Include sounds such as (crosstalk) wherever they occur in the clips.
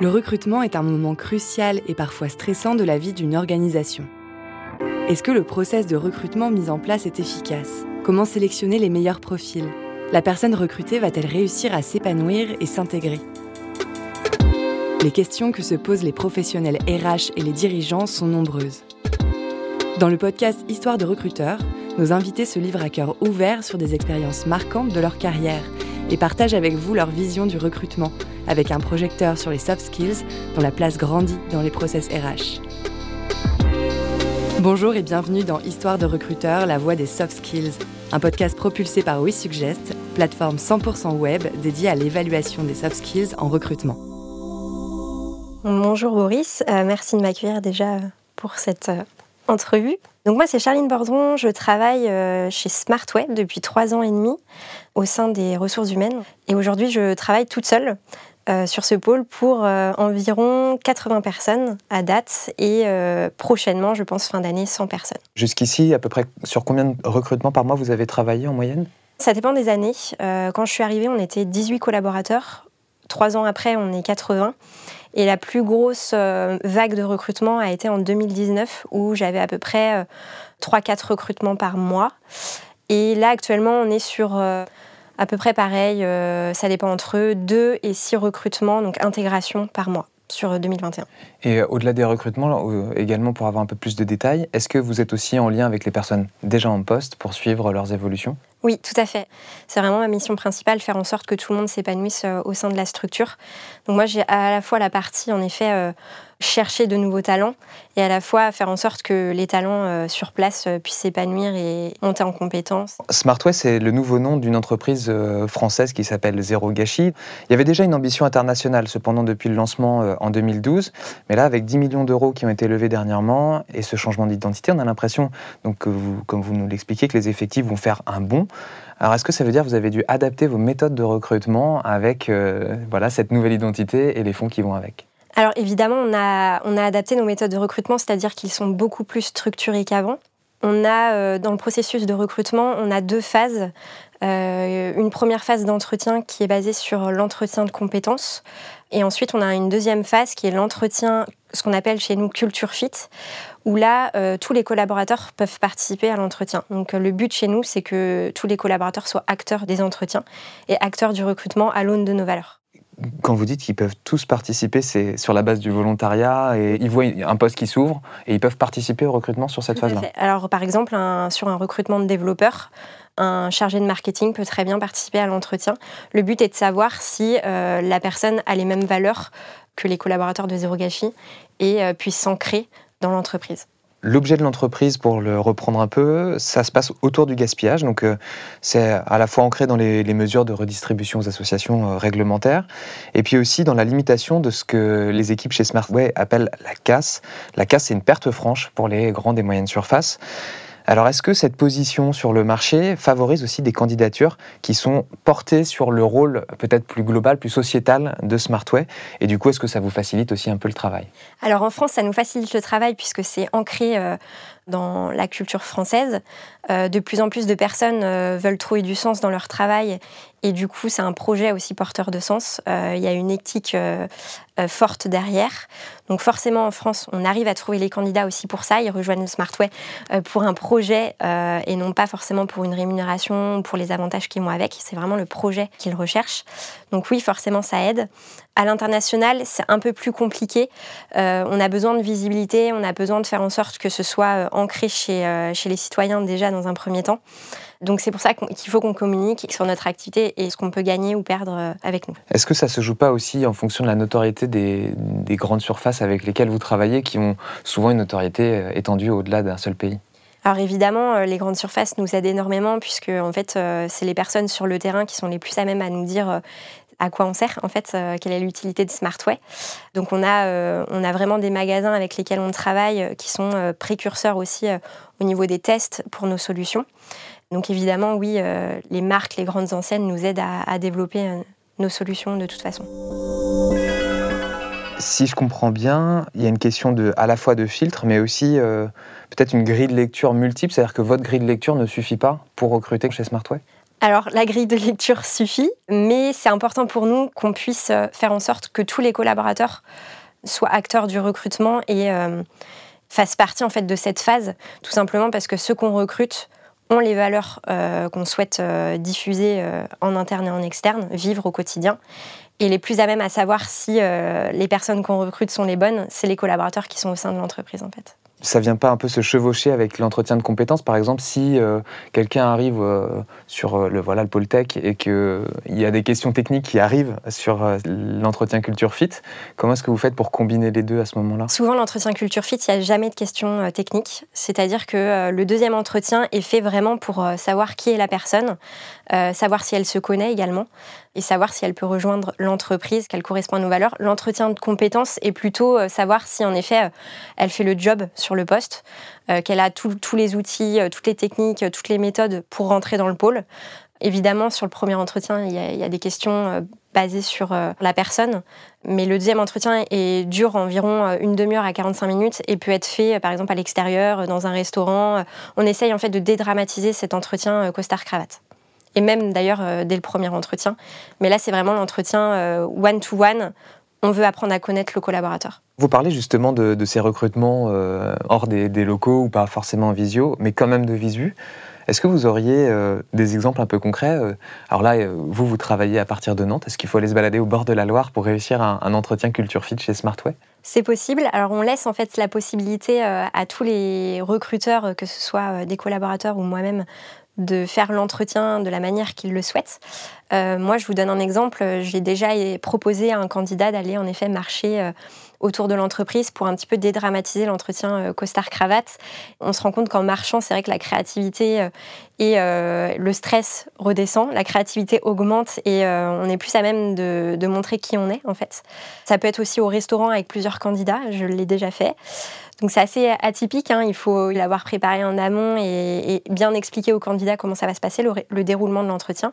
Le recrutement est un moment crucial et parfois stressant de la vie d'une organisation. Est-ce que le process de recrutement mis en place est efficace? Comment sélectionner les meilleurs profils? La personne recrutée va-t-elle réussir à s'épanouir et s'intégrer? Les questions que se posent les professionnels RH et les dirigeants sont nombreuses. Dans le podcast Histoire de recruteurs, nos invités se livrent à cœur ouvert sur des expériences marquantes de leur carrière et partagent avec vous leur vision du recrutement, avec un projecteur sur les soft skills dont la place grandit dans les process RH. Bonjour et bienvenue dans Histoire de recruteurs, la voix des soft skills, un podcast propulsé par WeSuggest, plateforme 100% web dédiée à l'évaluation des soft skills en recrutement. Bonjour Boris, euh, merci de m'accueillir déjà pour cette euh, entrevue. Donc moi c'est Charline Bordron, je travaille euh, chez Smartweb depuis trois ans et demi au sein des ressources humaines et aujourd'hui je travaille toute seule euh, sur ce pôle pour euh, environ 80 personnes à date et euh, prochainement, je pense fin d'année, 100 personnes. Jusqu'ici, à peu près sur combien de recrutements par mois vous avez travaillé en moyenne? Ça dépend des années. quand je suis arrivée, on était 18 collaborateurs. Trois ans après, on est 80. Et la plus grosse vague de recrutement a été en 2019 où j'avais à peu près 3-4 recrutements par mois. Et là, actuellement, on est sur à peu près pareil, euh, ça dépend entre eux, 2 et 6 recrutements, donc intégration par mois sur 2021. Et euh, au-delà des recrutements, euh, également pour avoir un peu plus de détails, est-ce que vous êtes aussi en lien avec les personnes déjà en poste pour suivre leurs évolutions? Oui, tout à fait. C'est vraiment ma mission principale, faire en sorte que tout le monde s'épanouisse au sein de la structure. Donc moi, j'ai à la fois la partie, en effet, chercher de nouveaux talents et à la fois faire en sorte que les talents euh, sur place euh, puissent s'épanouir et monter en compétences. Smartway, c'est le nouveau nom d'une entreprise euh, française qui s'appelle Zéro Gâchis. Il y avait déjà une ambition internationale, cependant, depuis le lancement en 2012. Mais là, avec 10 millions d'euros qui ont été levés dernièrement et ce changement d'identité, on a l'impression, donc, comme vous nous l'expliquez, que les effectifs vont faire un bond. Alors, est-ce que ça veut dire que vous avez dû adapter vos méthodes de recrutement avec voilà, cette nouvelle identité et les fonds qui vont avec? Alors évidemment, on a, on a adapté nos méthodes de recrutement, c'est-à-dire qu'ils sont beaucoup plus structurés qu'avant. On a, euh, dans le processus de recrutement, on a deux phases. Euh, une première phase d'entretien qui est basée sur l'entretien de compétences. Et ensuite, on a une deuxième phase qui est l'entretien, ce qu'on appelle chez nous culture fit, où là, euh, tous les collaborateurs peuvent participer à l'entretien. Donc le but chez nous, c'est que tous les collaborateurs soient acteurs des entretiens et acteurs du recrutement à l'aune de nos valeurs quand vous dites qu'ils peuvent tous participer, c'est sur la base du volontariat et ils voient un poste qui s'ouvre et ils peuvent participer au recrutement sur cette phase-là. Alors, par exemple, sur un recrutement de développeurs, un chargé de marketing peut très bien participer à l'entretien. Le but est de savoir si euh, la personne a les mêmes valeurs que les collaborateurs de Zero Gâchis et euh, puisse s'ancrer dans l'entreprise. L'objet de l'entreprise, pour le reprendre un peu, ça se passe autour du gaspillage. Donc, euh, c'est à la fois ancré dans les, mesures de redistribution aux associations euh, réglementaires, et puis aussi dans la limitation de ce que les équipes chez Smartway appellent la casse. La casse, c'est une perte franche pour les grandes et moyennes surfaces. Alors est-ce que cette position sur le marché favorise aussi des candidatures qui sont portées sur le rôle peut-être plus global, plus sociétal de Smartway? Et du coup, est-ce que ça vous facilite aussi un peu le travail? Alors en France, ça nous facilite le travail puisque c'est ancré euh, dans la culture française. Euh, de plus en plus de personnes euh, veulent trouver du sens dans leur travail et du coup, c'est un projet aussi porteur de sens. Euh, il y a une éthique forte derrière. Donc forcément, en France, on arrive à trouver les candidats aussi pour ça. Ils rejoignent le Smartway pour un projet et non pas forcément pour une rémunération ou pour les avantages qui vont avec. C'est vraiment le projet qu'ils recherchent. Donc oui, forcément, ça aide. À l'international, c'est un peu plus compliqué. on a besoin de visibilité, on a besoin de faire en sorte que ce soit ancré chez, euh, chez les citoyens déjà dans un premier temps. Donc c'est pour ça qu'il faut qu'on communique sur notre activité et ce qu'on peut gagner ou perdre euh, avec nous. Est-ce que ça se joue pas aussi en fonction de la notoriété des, grandes surfaces avec lesquelles vous travaillez, qui ont souvent une notoriété euh, étendue au-delà d'un seul pays? Alors évidemment, les grandes surfaces nous aident énormément puisque en fait, c'est les personnes sur le terrain qui sont les plus à même à nous dire à quoi on sert, en fait, euh, quelle est l'utilité de Smartway. Donc on a, euh, on a vraiment des magasins avec lesquels on travaille euh, qui sont précurseurs aussi au niveau des tests pour nos solutions. Donc évidemment, oui, les marques, les grandes anciennes nous aident à, développer nos solutions de toute façon. Si je comprends bien, il y a une question de, à la fois de filtre, mais aussi peut-être une grille de lecture multiple, c'est-à-dire que votre grille de lecture ne suffit pas pour recruter chez Smartway? Alors la grille de lecture suffit, mais c'est important pour nous qu'on puisse faire en sorte que tous les collaborateurs soient acteurs du recrutement et fassent partie en fait de cette phase, tout simplement parce que ceux qu'on recrute ont les valeurs qu'on souhaite diffuser en interne et en externe, vivre au quotidien. Et les plus à même à savoir si les personnes qu'on recrute sont les bonnes, c'est les collaborateurs qui sont au sein de l'entreprise en fait ça vient pas un peu se chevaucher avec l'entretien de compétences Par exemple, si euh, quelqu'un arrive euh, sur euh, le, voilà, le pôle tech et qu'il y a des questions techniques qui arrivent sur l'entretien culture fit, comment est-ce que vous faites pour combiner les deux à ce moment-là? Souvent, l'entretien culture fit, il n'y a jamais de questions techniques. C'est-à-dire que le deuxième entretien est fait vraiment pour savoir qui est la personne, savoir si elle se connaît également et savoir si elle peut rejoindre l'entreprise, qu'elle correspond à nos valeurs. L'entretien de compétences est plutôt savoir si en effet elle fait le job sur le poste, euh, qu'elle a tous les outils, euh, toutes les techniques, euh, toutes les méthodes pour rentrer dans le pôle. Évidemment, sur le premier entretien, il y a, des questions basées sur la personne, mais le deuxième entretien est, dure environ une demi-heure à 45 minutes et peut être fait, par exemple, à l'extérieur, dans un restaurant. On essaye en fait de dédramatiser cet entretien costard-cravate et même d'ailleurs dès le premier entretien. Mais là, c'est vraiment l'entretien one-to-one on veut apprendre à connaître le collaborateur. Vous parlez justement de, ces recrutements euh, hors des, locaux ou pas forcément en visio, mais quand même de visu. Est-ce que vous auriez euh, des exemples un peu concrets euh, Alors là, vous, vous travaillez à partir de Nantes. Est-ce qu'il faut aller se balader au bord de la Loire pour réussir un, entretien culture fit chez Smartway? C'est possible. Alors on laisse en fait la possibilité à tous les recruteurs, que ce soit des collaborateurs ou moi-même, de faire l'entretien de la manière qu'il le souhaite. Euh, moi, je vous donne un exemple. J'ai déjà proposé à un candidat d'aller en effet marcher euh, autour de l'entreprise pour un petit peu dédramatiser l'entretien euh, costard-cravate. On se rend compte qu'en marchant, c'est vrai que la créativité et le stress redescend, la créativité augmente et on est plus à même de, montrer qui on est en fait. Ça peut être aussi au restaurant avec plusieurs candidats, je l'ai déjà fait. Donc c'est assez atypique, hein. il faut l'avoir préparé en amont et, bien expliquer aux candidats comment ça va se passer, le, déroulement de l'entretien.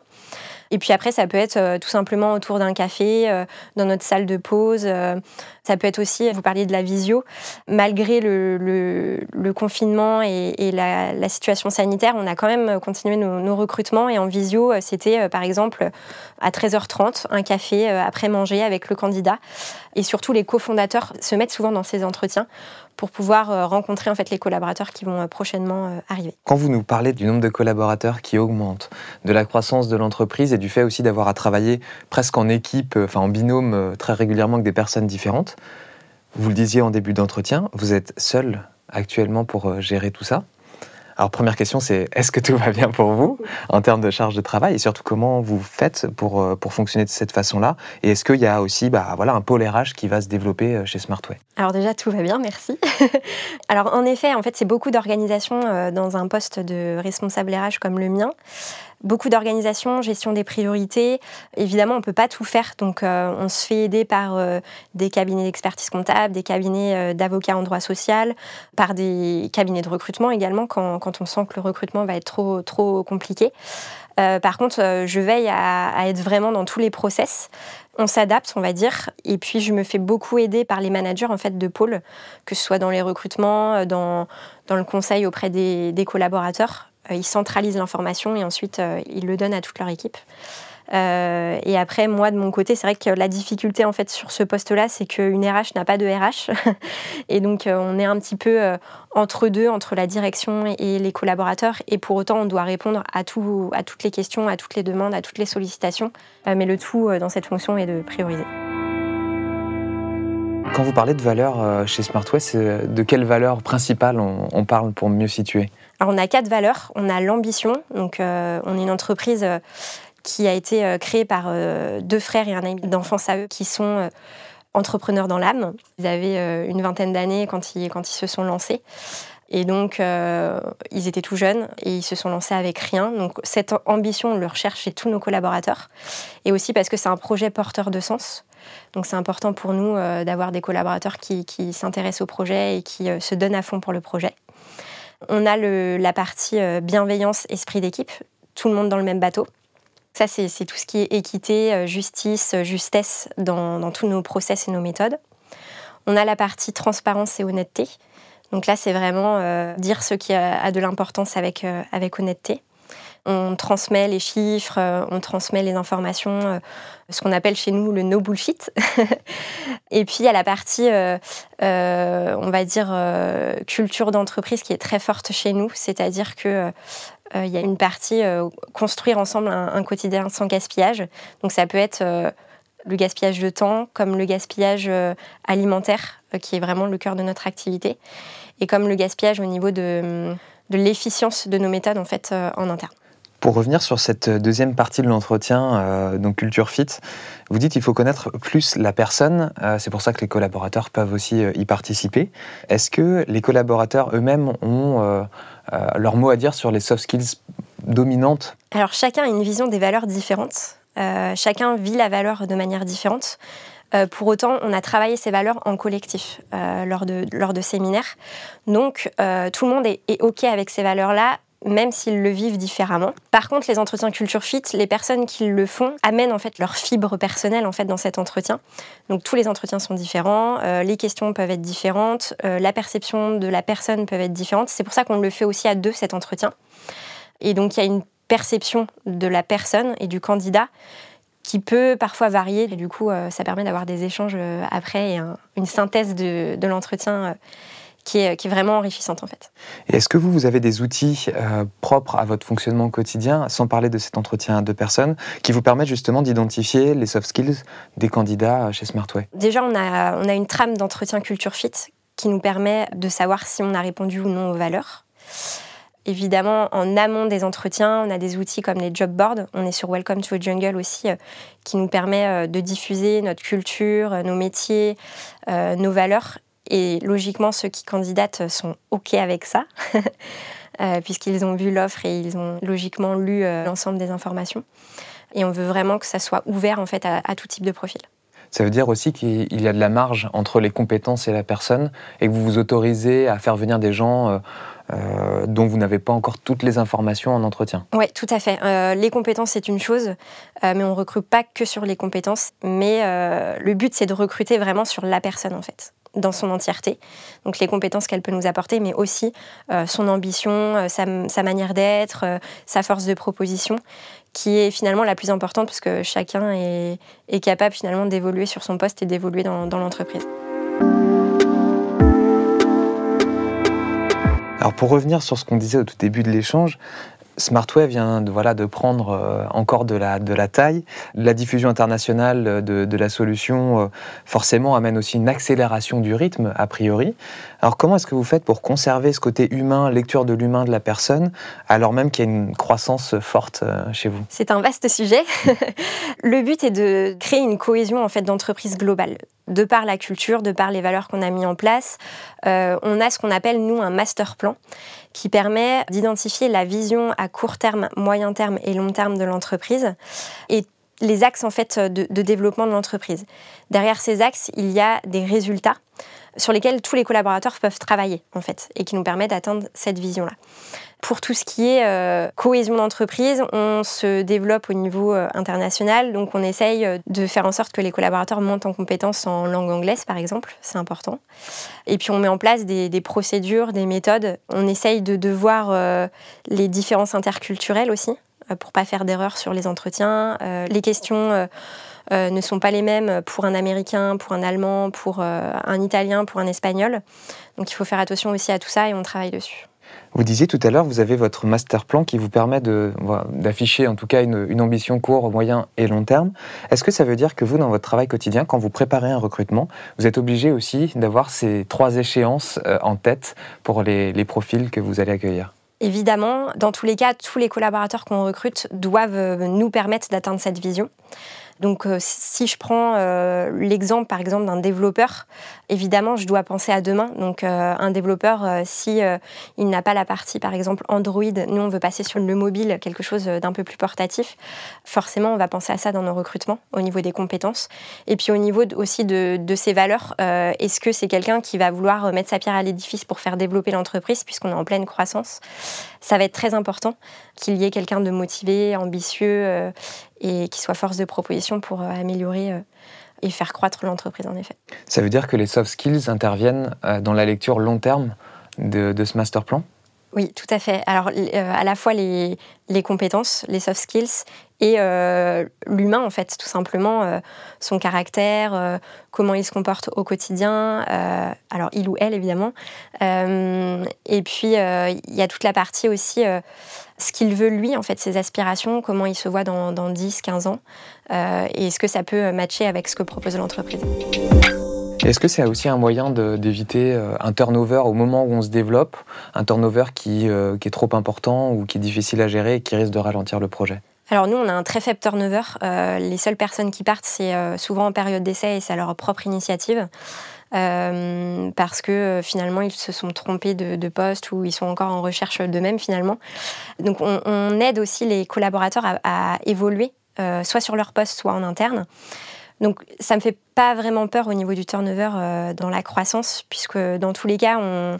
Et puis après, ça peut être euh, tout simplement autour d'un café, euh, dans notre salle de pause. Euh, ça peut être aussi, vous parliez de la visio, malgré le, confinement et, la, situation sanitaire, on a quand même continué nos, nos recrutements. Et en visio, c'était par exemple à 13h30, un café après manger avec le candidat. Et surtout, les cofondateurs se mettent souvent dans ces entretiens pour pouvoir euh, rencontrer en fait les collaborateurs qui vont euh, prochainement euh, arriver. Quand vous nous parlez du nombre de collaborateurs qui augmente, de la croissance de l'entreprise et du fait aussi d'avoir à travailler presque en équipe, en binôme très régulièrement avec des personnes différentes, vous le disiez en début d'entretien, vous êtes seul actuellement pour gérer tout ça. Alors première question, c'est est-ce que tout va bien pour vous en termes de charge de travail et surtout comment vous faites pour, euh, pour fonctionner de cette façon-là? Et est-ce qu'il y a aussi bah, voilà, un pôle RH qui va se développer euh, chez Smartway Alors déjà, tout va bien, merci. (laughs) Alors en effet, en fait, c'est beaucoup d'organisation euh, dans un poste de responsable RH comme le mien beaucoup d'organisation, gestion des priorités. Évidemment, on ne peut pas tout faire, donc euh, on se fait aider par euh, des cabinets d'expertise comptable, des cabinets euh, d'avocats en droit social, par des cabinets de recrutement également, quand, on sent que le recrutement va être trop, compliqué. par contre, je veille à, être vraiment dans tous les process. On s'adapte, on va dire, et puis je me fais beaucoup aider par les managers en fait de pôle, que ce soit dans les recrutements, dans, le conseil auprès des collaborateurs. Euh, ils centralisent l'information et ensuite euh, ils le donnent à toute leur équipe. Euh, et après, moi, de mon côté, c'est vrai que la difficulté en fait sur ce poste-là, c'est qu'une RH n'a pas de RH, (laughs) et donc on est un petit peu entre deux, entre la direction et les collaborateurs. Et pour autant, on doit répondre à, à toutes les questions, à toutes les demandes, à toutes les sollicitations. mais le tout dans cette fonction est de prioriser. Quand vous parlez de valeurs chez SmartWest, de quelles valeurs principales on parle pour mieux situer alors on a quatre valeurs. On a l'ambition. Donc euh, on est une entreprise euh, qui a été euh, créée par deux frères et un ami d'enfance à eux qui sont entrepreneurs dans l'âme. Ils avaient une vingtaine d'années quand ils, quand ils se sont lancés. Et donc, ils étaient tout jeunes et ils se sont lancés avec rien. Donc, cette ambition, on le recherche chez tous nos collaborateurs. Et aussi parce que c'est un projet porteur de sens. Donc, c'est important pour nous d'avoir des collaborateurs qui, s'intéressent au projet et qui se donnent à fond pour le projet. On a la partie euh, bienveillance, esprit d'équipe, tout le monde dans le même bateau. Ça, c'est tout ce qui est équité, euh, justice, euh, justesse dans, tous nos process et nos méthodes. On a la partie transparence et honnêteté. Donc là, c'est vraiment dire ce qui a, de l'importance avec honnêteté. On transmet les chiffres, on transmet les informations, ce qu'on appelle chez nous le no bullshit. (laughs) et puis il y a la partie, on va dire, culture d'entreprise qui est très forte chez nous, c'est-à-dire que il y a une partie construire ensemble un, quotidien sans gaspillage. Donc ça peut être le gaspillage de temps, comme le gaspillage euh, alimentaire, euh, qui est vraiment le cœur de notre activité, et comme le gaspillage au niveau de, de l'efficience de nos méthodes en fait euh, en interne. Pour revenir sur cette deuxième partie de l'entretien, donc Culture Fit, vous dites qu'il faut connaître plus la personne, c'est pour ça que les collaborateurs peuvent aussi y participer. Est-ce que les collaborateurs eux-mêmes ont leur mot à dire sur les soft skills dominantes? Alors chacun a une vision des valeurs différentes. Euh, chacun vit la valeur de manière différente. Euh, pour autant, on a travaillé ces valeurs en collectif euh, lors, de, lors de séminaires. Donc, tout le monde est, OK avec ces valeurs-là, même s'ils le vivent différemment. Par contre, les entretiens culture fit, les personnes qui le font amènent en fait leur fibre personnelle en fait dans cet entretien. Donc tous les entretiens sont différents, les questions peuvent être différentes, la perception de la personne peut être différente. C'est pour ça qu'on le fait aussi à deux cet entretien. Et donc il y a une perception de la personne et du candidat qui peut parfois varier. Et du coup, euh, ça permet d'avoir des échanges euh, après et une synthèse de, l'entretien euh, qui, est, qui, est, vraiment enrichissante en fait. Est-ce que vous, vous avez des outils propres à votre fonctionnement quotidien, sans parler de cet entretien à deux personnes, qui vous permettent justement d'identifier les soft skills des candidats chez Smartway? Déjà, on a, on a une trame d'entretien culture fit qui nous permet de savoir si on a répondu ou non aux valeurs. Évidemment, en amont des entretiens, on a des outils comme les job boards. On est sur Welcome to the Jungle aussi, euh, qui nous permet euh, de diffuser notre culture, euh, nos métiers, nos valeurs. Et logiquement, ceux qui candidatent sont OK avec ça, (laughs) puisqu'ils ont vu l'offre et ils ont logiquement lu l'ensemble des informations. Et on veut vraiment que ça soit ouvert en fait à, à tout type de profil. Ça veut dire aussi qu'il y a de la marge entre les compétences et la personne et que vous vous autorisez à faire venir des gens euh, dont vous n'avez pas encore toutes les informations en entretien. Oui, tout à fait. Euh, les compétences, c'est une chose, euh, mais on ne recrute pas que sur les compétences. Mais le but, c'est de recruter vraiment sur la personne, en fait dans son entièreté. Donc les compétences qu'elle peut nous apporter, mais aussi son ambition, sa, manière d'être, sa force de proposition, qui est finalement la plus importante parce que chacun est, capable finalement d'évoluer sur son poste et d'évoluer dans l'entreprise. Alors pour revenir sur ce qu'on disait au tout début de l'échange, Smartway vient de, prendre euh, encore de la, taille. La diffusion internationale de, la solution, euh, forcément, amène aussi une accélération du rythme, a priori. Alors, comment est-ce que vous faites pour conserver ce côté humain, lecture de l'humain de la personne, alors même qu'il y a une croissance forte euh, chez vous? C'est un vaste sujet. (laughs) Le but est de créer une cohésion en fait, d'entreprise globale de par la culture, de par les valeurs qu'on a mis en place, on a ce qu'on appelle, nous, un master plan qui permet d'identifier la vision à court terme, moyen terme et long terme de l'entreprise les axes en fait de, développement de l'entreprise. Derrière ces axes, il y a des résultats sur lesquels tous les collaborateurs peuvent travailler en fait et qui nous permettent d'atteindre cette vision-là. Pour tout ce qui est euh, cohésion d'entreprise, on se développe au niveau euh, international, donc on essaye euh, de faire en sorte que les collaborateurs montent en compétences en langue anglaise, par exemple, c'est important. Et puis on met en place des, procédures, des méthodes. On essaye de, de voir les différences interculturelles aussi, pour pas faire d'erreurs sur les entretiens. les questions ne sont pas les mêmes pour un Américain, pour un Allemand, pour un Italien, pour un Espagnol. Donc il faut faire attention aussi à tout ça et on travaille dessus. Vous disiez tout à l'heure, vous avez votre master plan qui vous permet d'afficher en tout cas une, ambition court, moyen et long terme. Est-ce que ça veut dire que vous, dans votre travail quotidien, quand vous préparez un recrutement, vous êtes obligé aussi d'avoir ces trois échéances euh, en tête pour les profils que vous allez accueillir? Évidemment, dans tous les cas, tous les collaborateurs qu'on recrute doivent euh, nous permettre d'atteindre cette vision. Donc euh, si je prends euh, l'exemple par exemple d'un développeur, évidemment je dois penser à demain. Donc euh, un développeur, si il n'a pas la partie par exemple Android, nous on veut passer sur le mobile, quelque chose d'un peu plus portatif, forcément on va penser à ça dans nos recrutements au niveau des compétences. Et puis au niveau aussi de, de ses valeurs, est-ce que c'est quelqu'un qui va vouloir mettre sa pierre à l'édifice pour faire développer l'entreprise puisqu'on est en pleine croissance? Ça va être très important qu'il y ait quelqu'un de motivé, ambitieux et qui soit force de proposition pour euh, améliorer euh, et faire croître l'entreprise en effet. Ça veut dire que les soft skills interviennent euh, dans la lecture long terme de, ce master plan? Oui, tout à fait. Alors, à la fois les, les, compétences, les soft skills et l'humain, en fait, tout simplement, son caractère, comment il se comporte au quotidien. alors, il ou elle, évidemment. et puis, il y a toute la partie aussi ce qu'il veut lui, en fait, ses aspirations, comment il se voit dans, dans 10, 15 ans, euh, et est-ce que ça peut matcher avec ce que propose l'entreprise. Est-ce que c'est aussi un moyen d'éviter euh, un turnover au moment où on se développe, un turnover qui, euh, qui, est trop important ou qui est difficile à gérer et qui risque de ralentir le projet? Alors nous, on a un très faible turnover. les seules personnes qui partent, c'est souvent en période d'essai et c'est à leur propre initiative. Euh, parce que euh, finalement ils se sont trompés de, poste ou ils sont encore en recherche d'eux-mêmes finalement. Donc on, aide aussi les collaborateurs à, évoluer, euh, soit sur leur poste, soit en interne. Donc ça ne me fait pas vraiment peur au niveau du turnover dans la croissance, puisque dans tous les cas, on,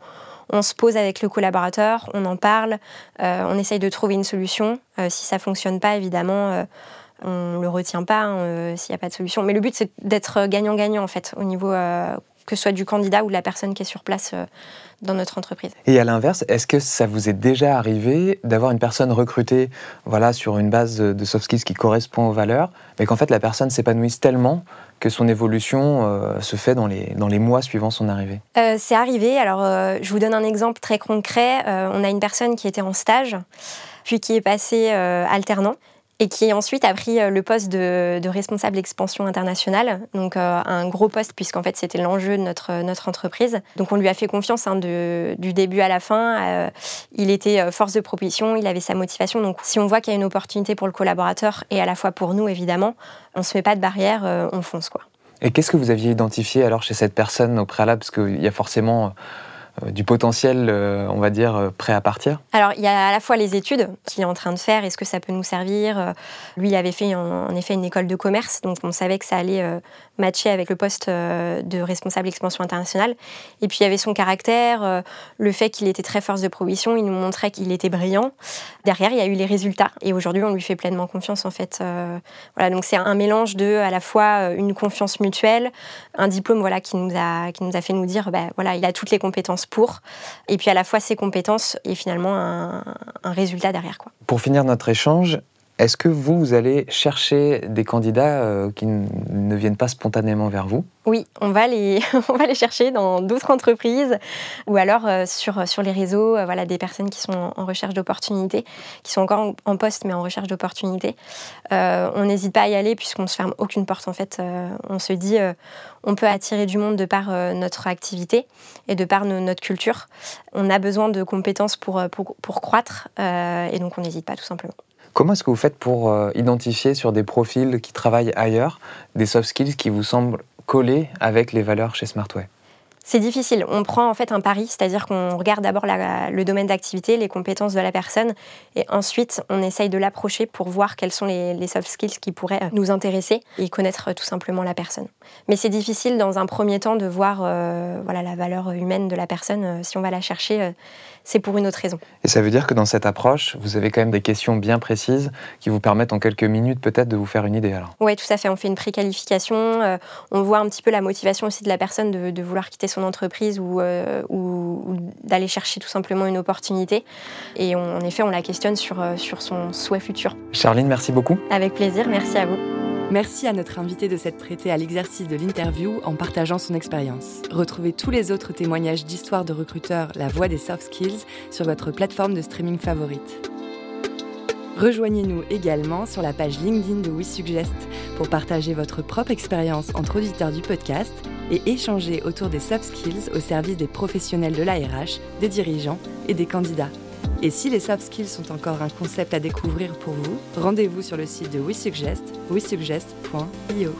on se pose avec le collaborateur, on en parle, on essaye de trouver une solution. si ça fonctionne pas, évidemment, on le retient pas hein, s'il n'y a pas de solution. Mais le but, c'est d'être gagnant-gagnant en fait au niveau que ce soit du candidat ou de la personne qui est sur place euh, dans notre entreprise. Et à l'inverse, est-ce que ça vous est déjà arrivé d'avoir une personne recrutée voilà, sur une base de soft skills qui correspond aux valeurs, mais qu'en fait la personne s'épanouisse tellement que son évolution euh, se fait dans les, dans les mois suivant son arrivée euh, C'est arrivé. Alors, je vous donne un exemple très concret. on a une personne qui était en stage, puis qui est passée alternant et qui ensuite a pris euh, le poste de, responsable expansion internationale, donc euh, un gros poste puisqu'en fait c'était l'enjeu de notre, notre entreprise. Donc on lui a fait confiance hein, du début à la fin. Euh, il était force de proposition, il avait sa motivation. Donc si on voit qu'il y a une opportunité pour le collaborateur et à la fois pour nous évidemment, on se met pas de barrière, on fonce quoi. Et qu'est-ce que vous aviez identifié alors chez cette personne au préalable? Parce qu'il y a forcément euh, du potentiel, euh, on va dire, euh, prêt à partir. Alors, il y a à la fois les études qu'il est en train de faire, est-ce que ça peut nous servir Lui, il avait fait en, effet une école de commerce, donc on savait que ça allait matcher avec le poste de responsable expansion internationale. Et puis, il y avait son caractère, le fait qu'il était très force de prohibition, il nous montrait qu'il était brillant. Derrière, il y a eu les résultats. Et aujourd'hui, on lui fait pleinement confiance, en fait. Voilà, donc c'est un mélange de, à la fois, une confiance mutuelle, un diplôme voilà, qui, nous a, qui nous a fait nous dire, ben, voilà, il a toutes les compétences pour, et puis à la fois ses compétences et finalement un, résultat derrière. Quoi. Pour finir notre échange, est-ce que vous, allez chercher des candidats euh, qui ne viennent pas spontanément vers vous? Oui, (laughs) on va, les, chercher dans d'autres entreprises ou alors euh, sur, les réseaux, euh, des personnes qui sont en recherche d'opportunités, qui sont encore en, poste mais en recherche d'opportunités. on n'hésite pas à y aller puisqu'on ne se ferme aucune porte en fait. on se dit, on peut attirer du monde de par notre activité et de par notre culture. On a besoin de compétences pour, pour, pour croître et donc on n'hésite pas tout simplement. Comment est-ce que vous faites pour euh, identifier sur des profils qui travaillent ailleurs des soft skills qui vous semblent coller avec les valeurs chez Smartway? C'est difficile. On prend en fait un pari, c'est-à-dire qu'on regarde d'abord le domaine d'activité, les compétences de la personne, et ensuite on essaye de l'approcher pour voir quels sont les, soft skills qui pourraient nous intéresser et connaître tout simplement la personne. Mais c'est difficile dans un premier temps de voir euh, voilà, la valeur humaine de la personne. Euh, si on va la chercher, c'est pour une autre raison. Et ça veut dire que dans cette approche, vous avez quand même des questions bien précises qui vous permettent en quelques minutes peut-être de vous faire une idée alors Oui, tout à fait. On fait une préqualification, euh, on voit un petit peu la motivation aussi de la personne de, vouloir quitter son entreprise euh, ou, d'aller chercher tout simplement une opportunité. Et en effet, on la questionne sur, euh, sur son souhait futur. Charline, merci beaucoup. Avec plaisir, merci à vous. Merci à notre invité de s'être prêté à l'exercice de l'interview en partageant son expérience. Retrouvez tous les autres témoignages d'histoires de recruteurs La Voix des Soft Skills sur votre plateforme de streaming favorite. Rejoignez-nous également sur la page LinkedIn de WeSuggest pour partager votre propre expérience entre auditeurs du podcast et échanger autour des soft skills au service des professionnels de l'ARH, des dirigeants et des candidats. Et si les soft skills sont encore un concept à découvrir pour vous, rendez-vous sur le site de WeSuggest, wesuggest.io.